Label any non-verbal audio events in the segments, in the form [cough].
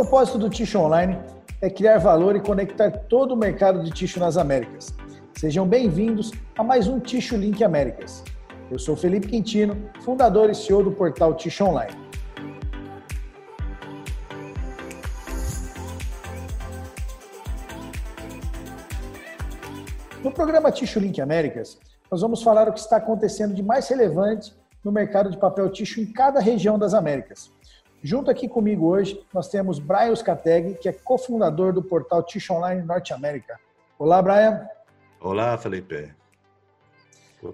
propósito do Ticho Online é criar valor e conectar todo o mercado de Ticho nas Américas. Sejam bem-vindos a mais um Ticho Link Américas. Eu sou Felipe Quintino, fundador e CEO do portal Ticho Online. No programa Ticho Link Américas, nós vamos falar o que está acontecendo de mais relevante no mercado de papel ticho em cada região das Américas. Junto aqui comigo hoje, nós temos Brian Skateg, que é cofundador do portal Ticho Online Norte América. Olá, Brian. Olá, Felipe.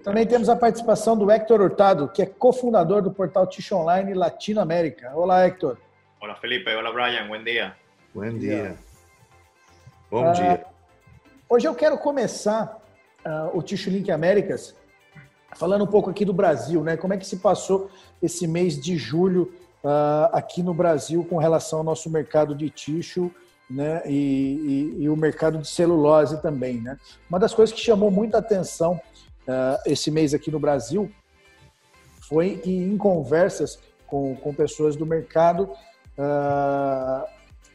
Também temos a participação do Hector Hurtado, que é cofundador do portal Ticho Online Latino América. Olá, Hector. Olá, Felipe. Olá, Brian. Bom dia. Bom dia. Bom dia. Uh, hoje eu quero começar uh, o Ticho Link Américas falando um pouco aqui do Brasil, né? Como é que se passou esse mês de julho uh, aqui no Brasil com relação ao nosso mercado de tixo né, e, e, e, o mercado de celulose também. Né? Uma das coisas que chamou muita atenção uh, esse mês aqui no Brasil foi que em conversas com, com pessoas do mercado, uh,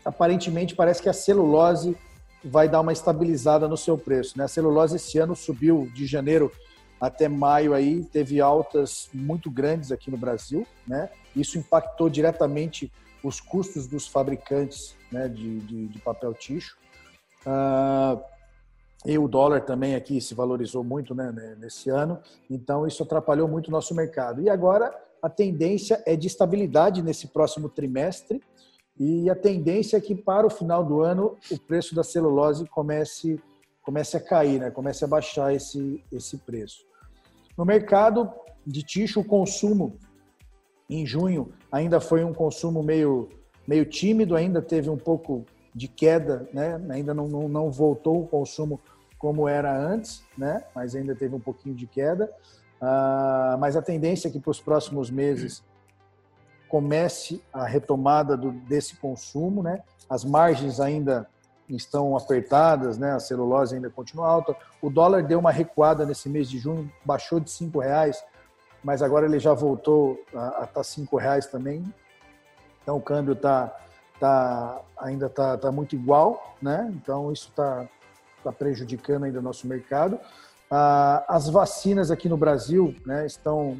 aparentemente parece que a celulose vai dar uma estabilizada no seu preço. Né? A celulose esse ano subiu de janeiro até maio aí, teve altas muito grandes aqui no Brasil, né? Isso impactou diretamente os custos dos fabricantes né, de, de, de papel ticho. Uh, e o dólar também aqui se valorizou muito né, nesse ano, então isso atrapalhou muito o nosso mercado. E agora a tendência é de estabilidade nesse próximo trimestre, e a tendência é que para o final do ano o preço da celulose comece, comece a cair, né, comece a baixar esse, esse preço. No mercado de ticho, o consumo em junho ainda foi um consumo meio, meio tímido, ainda teve um pouco de queda, né? ainda não, não, não voltou o consumo como era antes, né? mas ainda teve um pouquinho de queda. Uh, mas a tendência é que para os próximos meses comece a retomada do, desse consumo, né? As margens ainda estão apertadas, né? A celulose ainda continua alta. O dólar deu uma recuada nesse mês de junho, baixou de cinco reais mas agora ele já voltou a estar tá cinco reais também. Então o câmbio tá, tá ainda tá, tá muito igual, né? Então isso está tá prejudicando ainda o nosso mercado. Ah, as vacinas aqui no Brasil, né, estão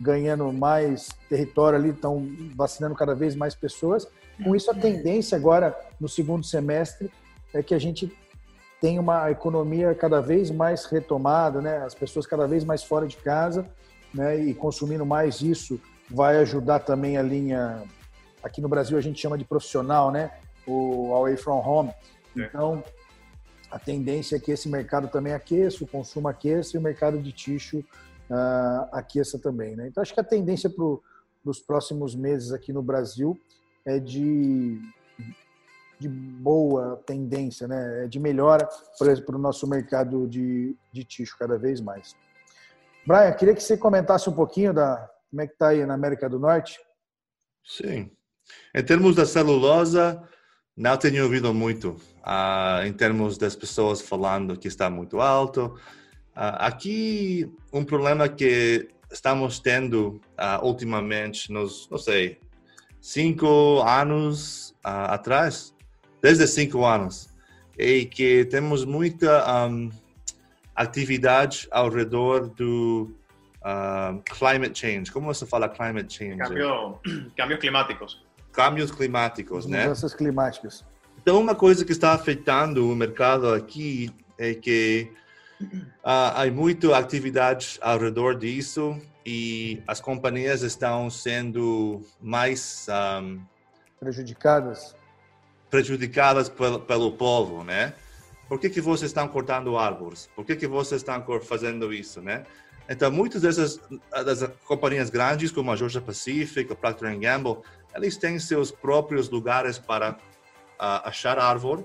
ganhando mais território ali, estão vacinando cada vez mais pessoas. Com isso a tendência agora no segundo semestre é que a gente tem uma economia cada vez mais retomada, né? As pessoas cada vez mais fora de casa né, e consumindo mais isso vai ajudar também a linha aqui no Brasil a gente chama de profissional, né? O away from home. É. Então, a tendência é que esse mercado também aqueça, o consumo aqueça e o mercado de tixo uh, aqueça também, né? Então, acho que a tendência para os próximos meses aqui no Brasil é de, de boa tendência, né? É de melhora para o nosso mercado de, de tixo cada vez mais. Brian, queria que você comentasse um pouquinho da como é que está aí na América do Norte. Sim. Em termos da celulosa, não tenho ouvido muito. Uh, em termos das pessoas falando que está muito alto. Uh, aqui, um problema que estamos tendo uh, ultimamente, nos, não sei, cinco anos atrás, desde cinco anos, é que temos muita um, atividade ao redor do uh, climate change. Como você fala climate change? Cambio, [clears throat] cambios climáticos. Cambios climáticos, né? Mudanças climáticas. Então, uma coisa que está afetando o mercado aqui é que uh, há muita atividade ao redor disso e as companhias estão sendo mais um, prejudicadas prejudicadas pelo, pelo povo, né? por que, que vocês estão cortando árvores? Por que, que vocês estão fazendo isso, né? Então, muitas dessas das companhias grandes, como a Georgia Pacific, a Procter Gamble, eles têm seus próprios lugares para uh, achar árvore.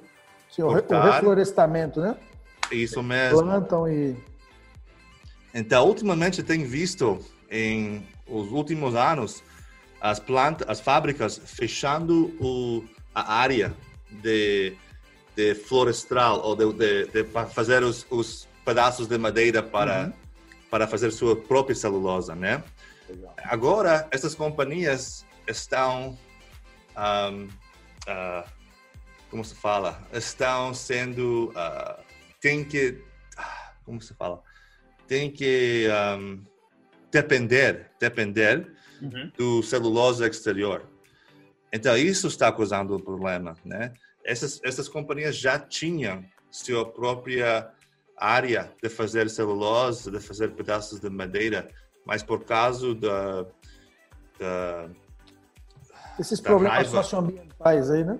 Sim, cortar. o reflorestamento, né? Isso mesmo. Plantam e... Então, ultimamente, tem visto, em os últimos anos, as plantas, as fábricas fechando o, a área de de florestal ou de, de, de fazer os, os, pedaços de madeira para, uhum. para fazer sua própria celulosa, né? Legal. Agora, essas companhias estão um, uh, como se fala, estão sendo, uh, tem que, como se fala, tem que um, depender, depender uhum. do celulose exterior. Então, isso está causando o problema, né? Essas, essas companhias já tinham sua própria área de fazer celulose, de fazer pedaços de madeira, mas por causa da... da Esses da problemas raiva, socioambientais aí, né?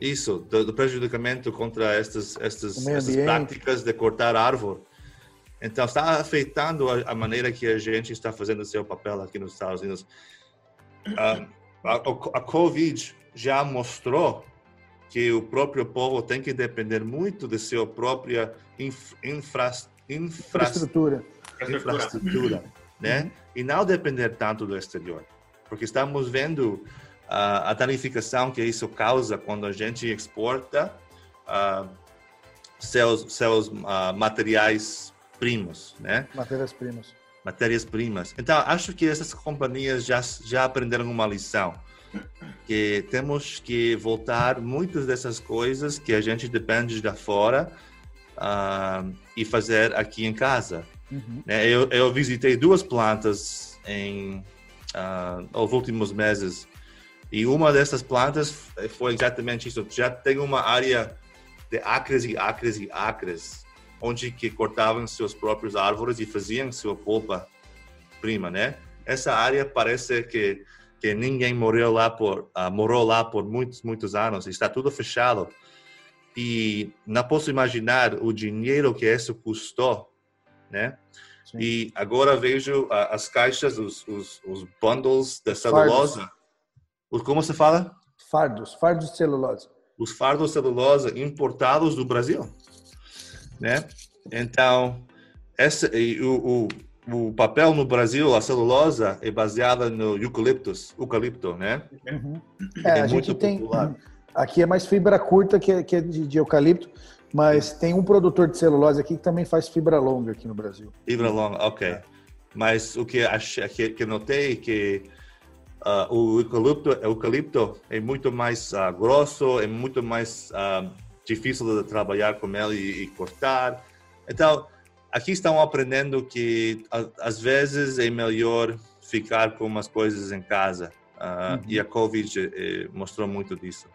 Isso, do, do prejudicamento contra estas, estas, estas práticas de cortar árvore. Então, está afetando a, a, maneira que a gente está fazendo o seu papel aqui nos Estados Unidos. Uh, a, a Covid já mostrou que o próprio povo tem que depender muito de sua própria infra, infra, infraestrutura, infraestrutura né? Uhum. E não depender tanto do exterior, porque estamos vendo uh, a danificação que isso causa quando a gente exporta uh, seus seus uh, materiais primos, né? Matérias-primas. Matérias-primas. Então, acho que essas companhias já, já aprenderam uma lição. Que temos que voltar muitas dessas coisas que a gente depende da fora uh, e fazer aqui em casa. Uhum. Né? Eu, eu visitei duas plantas em uh, os últimos meses e uma dessas plantas foi exatamente isso. Já tem uma área de acres e acres e acres onde que cortavam seus próprios árvores e faziam sua polpa prima, né? Essa área parece que que ninguém morreu lá por uh, morou lá por muitos muitos anos, está tudo fechado e não posso imaginar o dinheiro que isso custou, né? Sim. E agora vejo uh, as caixas, os, os, os bundles de celulose. Os, como se fala? Fardos, fardos de celulose. Os fardos de celulose importados do Brasil né? Então, essa, o, o, o papel no Brasil, a celulosa, é baseada no eucaliptus, eucalipto, né? Uhum. É, é, a gente tem... Popular. Aqui é mais fibra curta que, que é de, de eucalipto, mas tem um produtor de celulose aqui que também faz fibra longa aqui no Brasil. Fibra longa, ok. É. Mas o que, achei, que, que notei que uh, o eucalipto, eucalipto é muito mais uh, grosso, é muito mais uh, difícil de trabalhar com ele e, e cortar. Então, aqui estão aprendendo que às vezes é melhor ficar com umas coisas em casa. Uh, uhum. E a Covid eh, mostrou muito disso.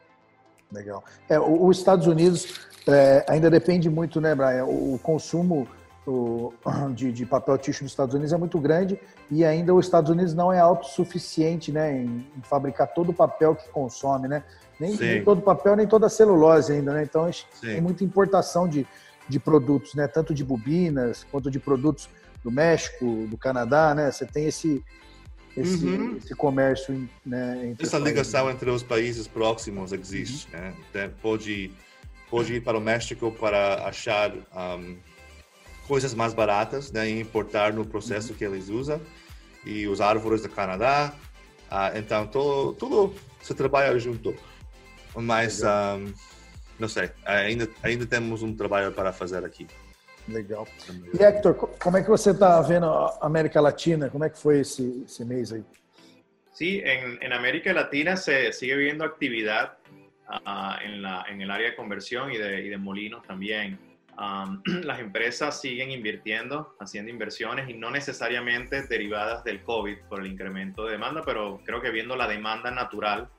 Legal. É, os Estados Unidos é, ainda depende muito, né, Brian? O consumo o, [clears throat] de, de, papel tixo nos Estados Unidos é muito grande e ainda os Estados Unidos não é autossuficiente né, em, em fabricar todo o papel que consome, né? Nem, nem, todo papel, nem toda celulose ainda, né? Então, Sim. tem muita importação de, de produtos, né? Tanto de bobinas quanto de produtos do México, do Canadá, né? Você tem esse, esse, uhum. esse comércio, né? Essa ligação entre os países próximos existe, uhum. né? Pode, pode ir para o México para achar um, coisas mais baratas, né? E importar no processo uhum. que eles usam. E os árvores do Canadá. Uh, então, tudo, tudo se trabalha junto. Mas, um, não sei, ainda, ainda temos um trabalho para fazer aqui. Legal. E Hector, como é que você está vendo a América Latina? Como é que foi esse, esse mês aí? Sí, en, en, América Latina se sigue viendo actividad uh, en, la, en, el área de conversión y de, y de molinos también. Um, [clears throat] las empresas siguen invirtiendo, haciendo inversiones y no necesariamente derivadas del COVID por el incremento de demanda, pero creo que viendo la demanda natural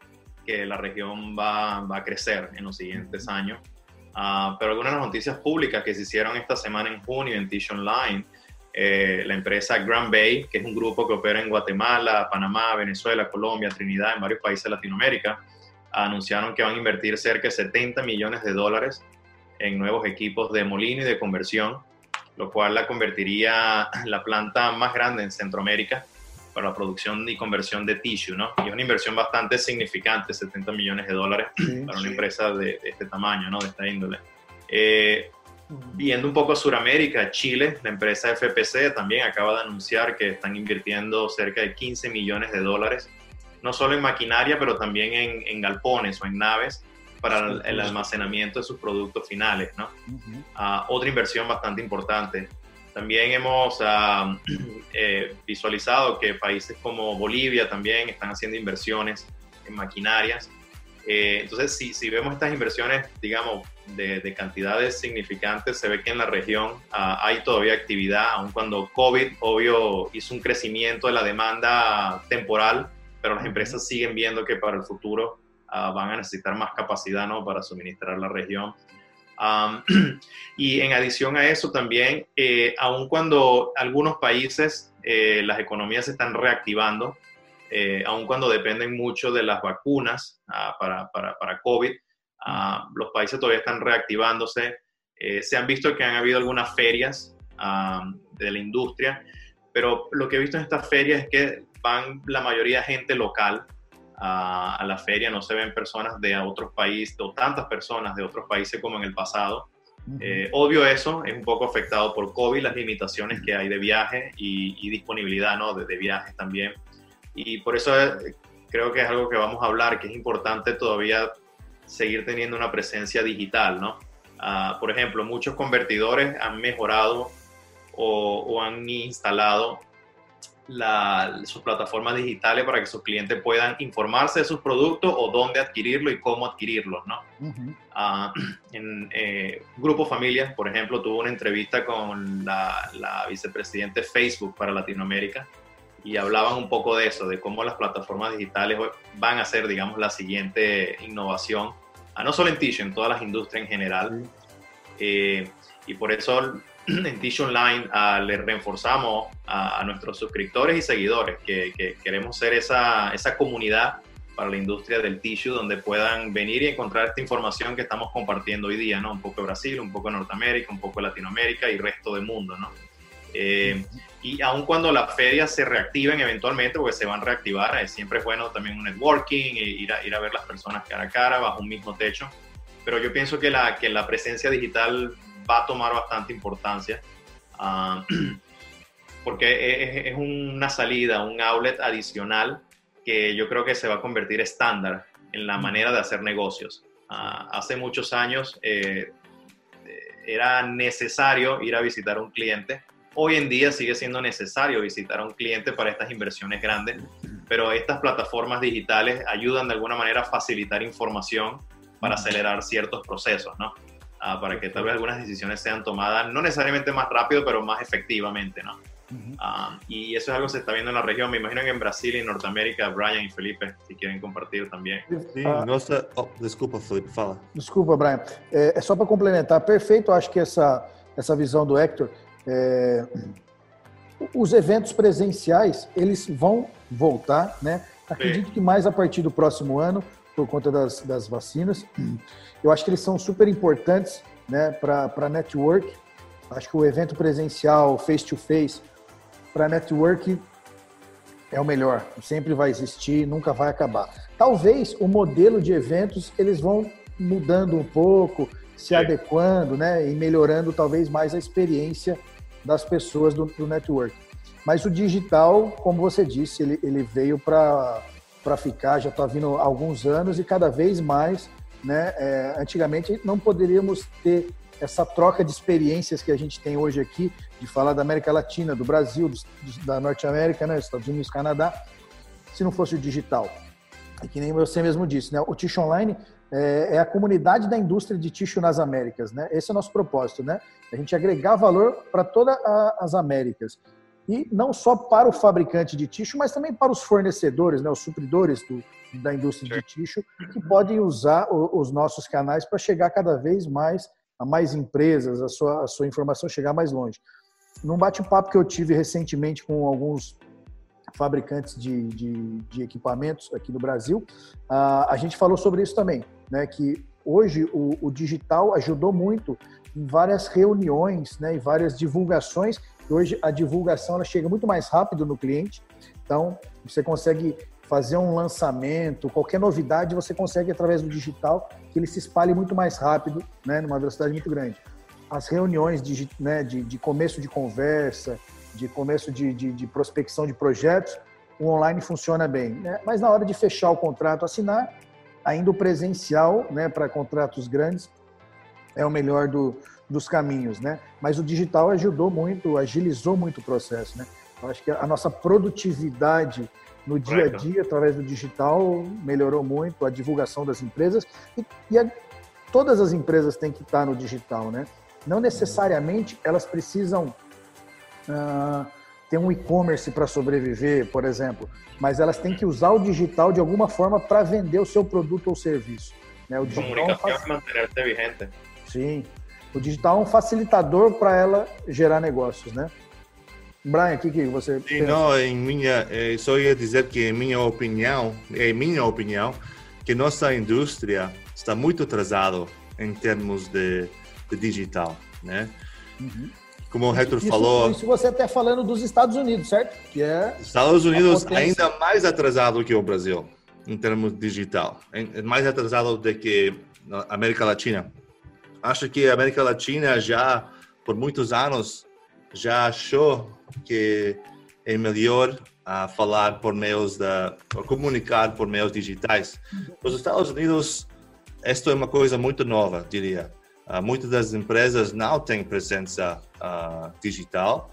que la región va, va a crecer en los siguientes años. Uh, pero algunas noticias públicas que se hicieron esta semana en junio en Tish Online, eh, la empresa Grand Bay, que es un grupo que opera en Guatemala, Panamá, Venezuela, Colombia, Trinidad, en varios países de Latinoamérica, anunciaron que van a invertir cerca de 70 millones de dólares en nuevos equipos de molino y de conversión, lo cual la convertiría la planta más grande en Centroamérica para la producción y conversión de tissue, ¿no? Y es una inversión bastante significante, 70 millones de dólares para una empresa de, este tamaño, ¿no? De esta índole. Eh, viendo un poco a Sudamérica, Chile, la empresa FPC también acaba de anunciar que están invirtiendo cerca de 15 millones de dólares, no solo en maquinaria, pero también en, galpones o en naves para el, almacenamiento de sus productos finales, ¿no? Ah, otra inversión bastante importante. También hemos ah, [clears throat] eh, visualizado que países como Bolivia también están haciendo inversiones en maquinarias Eh, entonces, si, si, vemos estas inversiones, digamos, de, de, cantidades significantes, se ve que en la región uh, hay todavía actividad, aun cuando COVID, obvio, hizo un crecimiento de la demanda temporal, pero las empresas siguen viendo que para el futuro uh, van a necesitar más capacidad ¿no? para suministrar la región. Um, [clears throat] y en adición a eso también, eh, aun cuando algunos países, eh, las economías se están reactivando, eh, aun cuando dependen mucho de las vacunas uh, para, para, para, COVID, uh, los países todavía están reactivándose. Eh, se han visto que han habido algunas ferias de la industria, pero lo que he visto en estas ferias es que van la mayoría gente local a la feria, no se ven personas de otros países o tantas personas de otros países como en el pasado. Eh, obvio eso, es un poco afectado por COVID, las limitaciones que hay de viaje y, y disponibilidad ¿no? de, de, viajes también. Y por eso eh, creo que es algo que vamos a hablar, que es importante todavía seguir teniendo una presencia digital, ¿no? Uh, por ejemplo, muchos convertidores han mejorado o, o han instalado la, sus plataformas digitales para que sus clientes puedan informarse de sus productos o dónde adquirirlo y cómo adquirirlos, ¿no? Uh -huh. uh, en eh, Grupo Familias, por ejemplo, tuvo una entrevista con la, la vicepresidente Facebook para Latinoamérica y hablaban un poco de eso, de cómo las plataformas digitales van a ser, digamos, la siguiente innovación, no solo en Tissue, en todas las industrias en general. Eh, y por eso [clears throat] en Tissue Online uh, le reforzamos a, a, nuestros suscriptores y seguidores que, que, queremos ser esa, esa comunidad para la industria del tissue donde puedan venir y encontrar esta información que estamos compartiendo hoy día, ¿no? Un poco Brasil, un poco Norteamérica, un poco Latinoamérica y resto del mundo, ¿no? Eh, y aun cuando las ferias se reactiven eventualmente, porque se van a reactivar, eh, siempre es bueno también un networking, eh, ir, a, ir a ver las personas cara a cara, bajo un mismo techo. Pero yo pienso que la, que la presencia digital va a tomar bastante importancia, uh, [clears throat] porque es, es, una salida, un outlet adicional que yo creo que se va a convertir estándar en la manera de hacer negocios. Uh, hace muchos años eh, era necesario ir a visitar a un cliente hoy en día sigue siendo necesario visitar a un cliente para estas inversiones grandes, pero estas plataformas digitales ayudan de alguna manera a facilitar información para acelerar ciertos procesos, ¿no? Uh, para que tal vez algunas decisiones sean tomadas, no necesariamente más rápido, pero más efectivamente, ¿no? Uh -huh. uh, y eso es algo que se está viendo en la región. Me imagino que en Brasil y en Norteamérica, Brian y Felipe, si quieren compartir também. Sim, nossa... Oh, desculpa, Felipe, fala. Desculpa, Brian. É, é só para complementar. Perfeito, acho que essa, essa visão do Hector é, os eventos presenciais eles vão voltar, né? Acredito Sim. que mais a partir do próximo ano, por conta das, das vacinas. Eu acho que eles são super importantes, né? Para network. Acho que o evento presencial, face to face, para network é o melhor. Sempre vai existir, nunca vai acabar. Talvez o modelo de eventos eles vão mudando um pouco, se adequando, né, e melhorando talvez mais a experiência das pessoas do, do network. Mas o digital, como você disse, ele, ele veio para ficar, já está vindo há alguns anos e cada vez mais, né? É, antigamente não poderíamos ter essa troca de experiências que a gente tem hoje aqui, de falar da América Latina, do Brasil, do, da Norte América, né, Estados Unidos, Canadá, se não fosse o digital. E que nem você mesmo disse, né, o Tish Online é, é, a comunidade da indústria de tixo nas Américas, né? Esse é o nosso propósito, né? A gente agregar valor para todas as Américas. E não só para o fabricante de tixo, mas também para os fornecedores, né? Os supridores do, da indústria de tixo, que podem usar os nossos canais para chegar cada vez mais a mais empresas, a sua, a sua informação chegar mais longe. Num bate-papo que eu tive recentemente com alguns fabricantes de, de, de, equipamentos aqui no Brasil, uh, a gente falou sobre isso também, né? Que hoje o, o digital ajudou muito em várias reuniões, né? Em várias divulgações. Hoje a divulgação ela chega muito mais rápido no cliente, então você consegue fazer um lançamento, qualquer novidade você consegue através do digital que ele se espalhe muito mais rápido, né? Numa velocidade muito grande. As reuniões de, né, de, de começo de conversa, de começo de, de, de, prospecção de projetos, o online funciona bem. Né? Mas na hora de fechar o contrato, assinar, ainda o presencial, né, para contratos grandes, é o melhor do, dos caminhos, né? Mas o digital ajudou muito, agilizou muito o processo, né? Eu acho que a nossa produtividade no dia a dia, através do digital, melhorou muito a divulgação das empresas e, e a, todas as empresas têm que estar no digital, né? Não necessariamente elas precisam uh, ter um e-commerce para sobreviver, por exemplo, mas elas têm que usar o digital de alguma forma para vender o seu produto ou serviço. Né? O digital Comunicação é manter vigente. Sim, o digital é um facilitador para ela gerar negócios, né? Brian, o que, que você Sim, pensa? Não, em minha, eh, só ia dizer que em minha opinião, em minha opinião, que nossa indústria está muito atrasada em termos de, de digital, né? Uhum. Como o Hector isso, falou... Isso você está falando dos Estados Unidos, certo? Que é Estados Unidos ainda mais atrasado que o Brasil em termos digital, é mais atrasado do que a América Latina. Acho que a América Latina já por muitos anos já achou que é melhor a falar por meios da comunicar por meios digitais. Nos Estados Unidos, isto é uma coisa muito nova, diria. Uh, muitas das empresas não têm presença uh, digital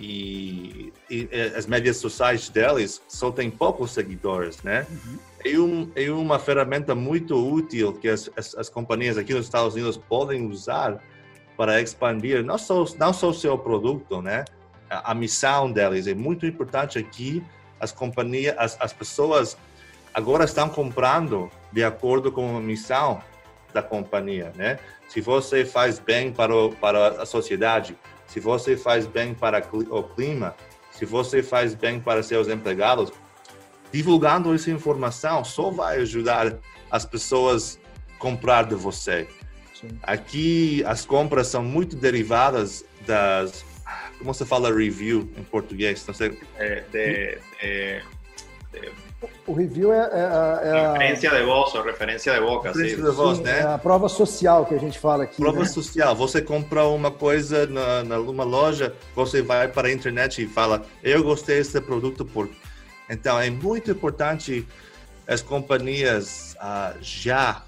e, e, as mídias sociais deles só têm poucos seguidores, né? Uhum. É, um, é uma ferramenta muito útil que as, as, as companhias aqui nos Estados Unidos podem usar para expandir não só não só o seu produto, né? a, missão deles. É muito importante aqui, as companhias, as, as pessoas agora estão comprando de acordo com a missão da companhia, né? Se você faz bem para, o, para a sociedade, se você faz bem para o clima, se você faz bem para seus empregados, divulgando essa informação só vai ajudar as pessoas a comprar de você. Sim. Aqui as compras são muito derivadas das como você fala review em português? Não sei. É, de... O review é, é, é a... Referência de voz, ou referência de boca. Referência sim. de voz, sim, né? É a prova social que a gente fala aqui. Prova né? social. Você compra uma coisa na, numa loja, você vai para a internet e fala, eu gostei desse produto por... Então, é muito importante as companhias uh, já...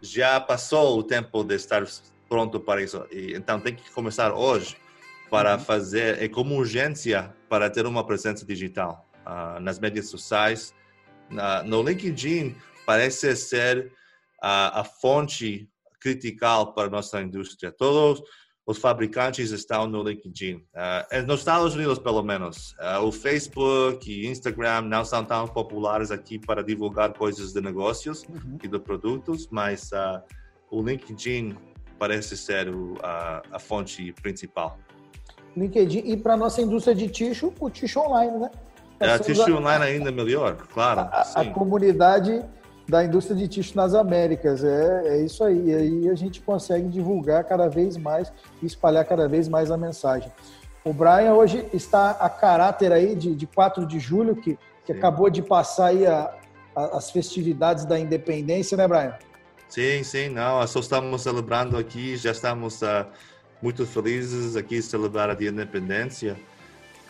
já passou o tempo de estar pronto para isso. E, então tem que começar hoje para uhum. fazer, é como urgência para ter uma presença digital uh, nas mídias sociais. Uh, no LinkedIn parece ser uh, a fonte critical para a nossa indústria. Todos os fabricantes estão no LinkedIn. Uh, nos Estados Unidos, pelo menos. Uh, o Facebook e Instagram não são tão populares aqui para divulgar coisas de negócios uhum. e de produtos, mas uh, o LinkedIn parece ser o, a, a, fonte principal. LinkedIn e para nossa indústria de tixo, o tixo online, né? É, a tixo online ainda é melhor, claro. A, a, comunidade da indústria de tixo nas Américas, é, é isso aí. E aí a gente consegue divulgar cada vez mais e espalhar cada vez mais a mensagem. O Brian hoje está a caráter aí de, de 4 de julho, que, que acabou de passar aí a, a, as festividades da independência, né, Brian? Sim, sim, não, só estamos celebrando aqui, já estamos uh, muito felizes aqui celebrar a Dia da Independência.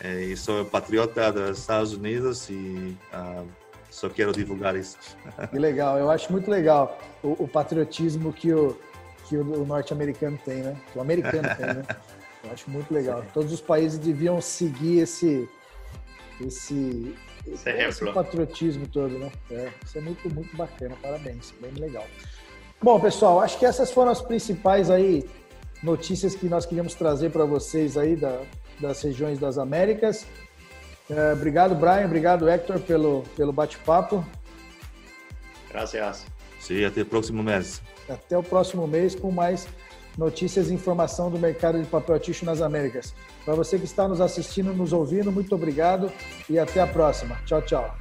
É, e sou patriota dos Estados Unidos e uh, só quero divulgar isso. Que legal, eu acho muito legal o, o patriotismo que o, que o norte-americano tem, né? Que o americano tem, né? Eu acho muito legal. Todos os países deviam seguir esse, esse, esse, esse patriotismo todo, né? É, isso é muito, muito bacana, parabéns, bem legal. Bom, pessoal, acho que essas foram as principais aí notícias que nós queríamos trazer para vocês aí da, das regiões das Américas. É, obrigado, Brian. Obrigado, Hector, pelo, pelo bate-papo. Graças. Sim, até o próximo mês. Até o próximo mês com mais notícias e informação do mercado de papel ticho nas Américas. Para você que está nos assistindo, nos ouvindo, muito obrigado e até a próxima. Tchau, tchau.